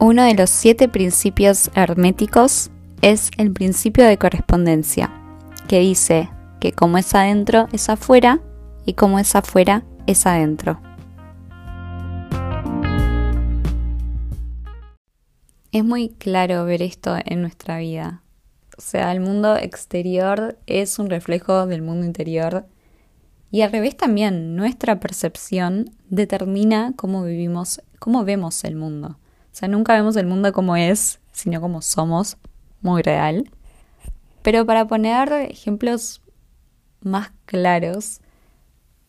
Uno de los siete principios herméticos es el principio de correspondencia, que dice que como es adentro es afuera y como es afuera es adentro. Es muy claro ver esto en nuestra vida. O sea, el mundo exterior es un reflejo del mundo interior y al revés también, nuestra percepción determina cómo vivimos, cómo vemos el mundo. O sea, nunca vemos el mundo como es, sino como somos, muy real. Pero para poner ejemplos más claros,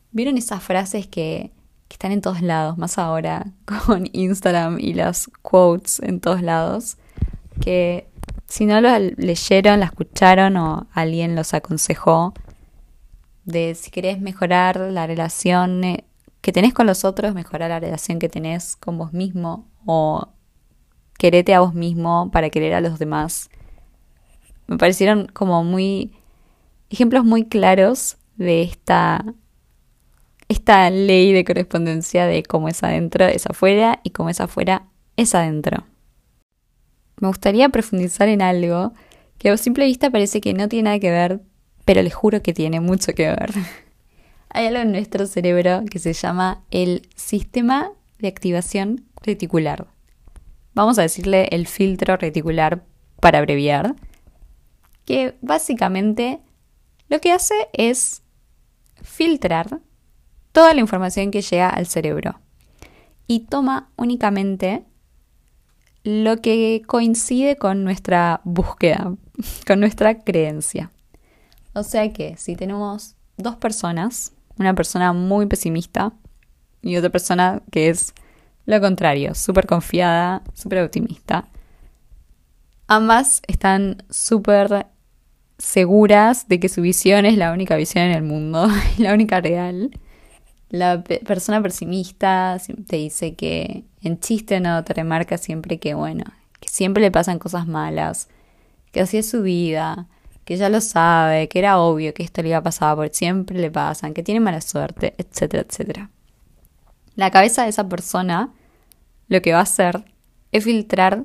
¿vieron esas frases que, que están en todos lados, más ahora con Instagram y las quotes en todos lados? Que si no lo leyeron, la escucharon o alguien los aconsejó, de si querés mejorar la relación eh, que tenés con los otros, mejorar la relación que tenés con vos mismo o querete a vos mismo para querer a los demás. Me parecieron como muy ejemplos muy claros de esta esta ley de correspondencia de cómo es adentro es afuera y cómo es afuera es adentro. Me gustaría profundizar en algo que a simple vista parece que no tiene nada que ver pero les juro que tiene mucho que ver. Hay algo en nuestro cerebro que se llama el sistema de activación reticular. Vamos a decirle el filtro reticular para abreviar, que básicamente lo que hace es filtrar toda la información que llega al cerebro y toma únicamente lo que coincide con nuestra búsqueda, con nuestra creencia. O sea que si tenemos dos personas, una persona muy pesimista y otra persona que es lo contrario, súper confiada, súper optimista, ambas están súper seguras de que su visión es la única visión en el mundo, la única real. La persona pesimista te dice que en chiste no te remarca siempre que, bueno, que siempre le pasan cosas malas, que así es su vida, que ya lo sabe, que era obvio que esto le iba a pasar porque siempre le pasan, que tiene mala suerte, etcétera, etcétera. La cabeza de esa persona lo que va a hacer es filtrar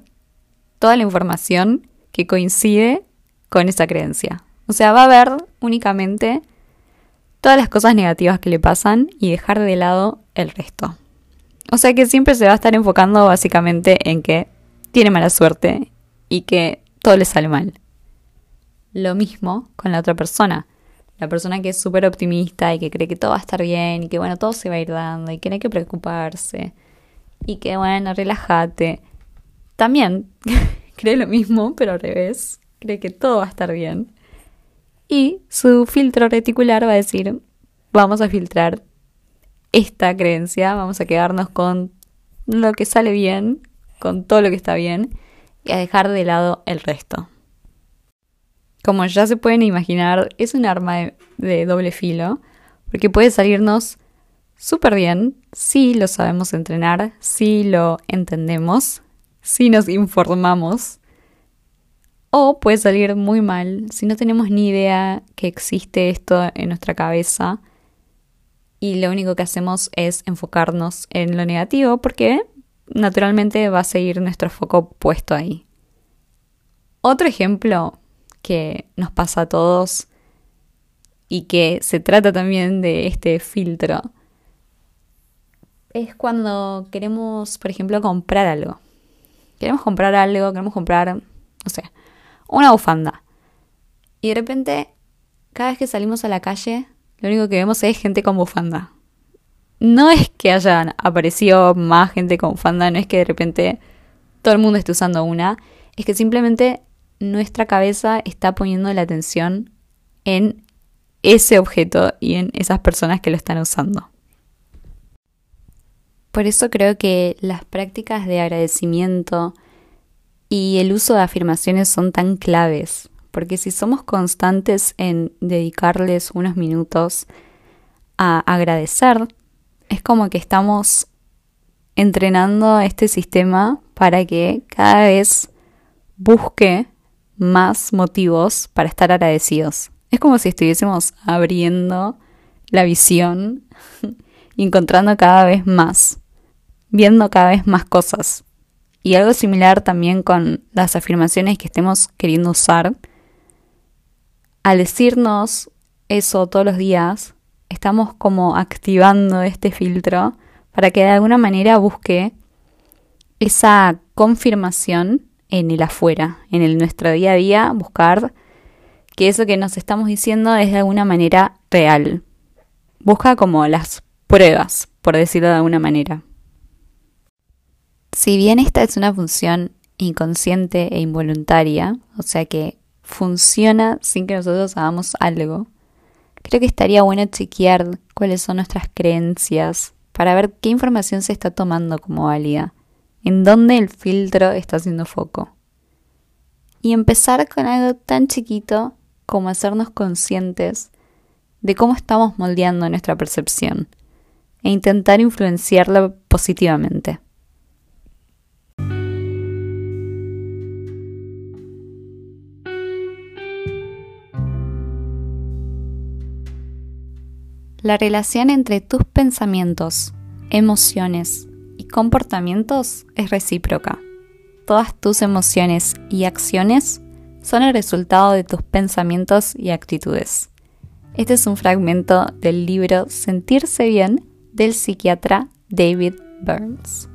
toda la información que coincide con esa creencia. O sea, va a ver únicamente todas las cosas negativas que le pasan y dejar de lado el resto. O sea que siempre se va a estar enfocando básicamente en que tiene mala suerte y que todo le sale mal lo mismo con la otra persona. La persona que es súper optimista y que cree que todo va a estar bien y que bueno, todo se va a ir dando y que no hay que preocuparse y que bueno, relájate. También cree lo mismo, pero al revés. Cree que todo va a estar bien. Y su filtro reticular va a decir, vamos a filtrar esta creencia, vamos a quedarnos con lo que sale bien, con todo lo que está bien y a dejar de lado el resto. Como ya se pueden imaginar, es un arma de, doble filo, porque puede salirnos súper bien si lo sabemos entrenar, si lo entendemos, si nos informamos, o puede salir muy mal si no tenemos ni idea que existe esto en nuestra cabeza y lo único que hacemos es enfocarnos en lo negativo porque naturalmente va a seguir nuestro foco puesto ahí. Otro ejemplo que nos pasa a todos y que se trata también de este filtro, es cuando queremos, por ejemplo, comprar algo. Queremos comprar algo, queremos comprar, no sé, una bufanda. Y de repente, cada vez que salimos a la calle, lo único que vemos es gente con bufanda. No es que hayan aparecido más gente con bufanda, no es que de repente todo el mundo esté usando una, es que simplemente nuestra cabeza está poniendo la atención en ese objeto y en esas personas que lo están usando. Por eso creo que las prácticas de agradecimiento y el uso de afirmaciones son tan claves, porque si somos constantes en dedicarles unos minutos a agradecer, es como que estamos entrenando este sistema para que cada vez busque más motivos para estar agradecidos. Es como si estuviésemos abriendo la visión y encontrando cada vez más, viendo cada vez más cosas. Y algo similar también con las afirmaciones que estemos queriendo usar. Al decirnos eso todos los días, estamos como activando este filtro para que de alguna manera busque esa confirmación en el afuera, en el nuestro día a día, buscar que eso que nos estamos diciendo es de alguna manera real. Busca como las pruebas, por decirlo de alguna manera. Si bien esta es una función inconsciente e involuntaria, o sea que funciona sin que nosotros hagamos algo, creo que estaría bueno chequear cuáles son nuestras creencias para ver qué información se está tomando como válida, en dónde el filtro está haciendo foco. Y empezar con algo tan chiquito como hacernos conscientes de cómo estamos moldeando nuestra percepción e intentar influenciarla positivamente. La relación entre tus pensamientos, emociones y comportamientos es recíproca. Todas tus emociones y acciones son el resultado de tus pensamientos y actitudes. Este es un fragmento del libro Sentirse bien del psiquiatra David Burns.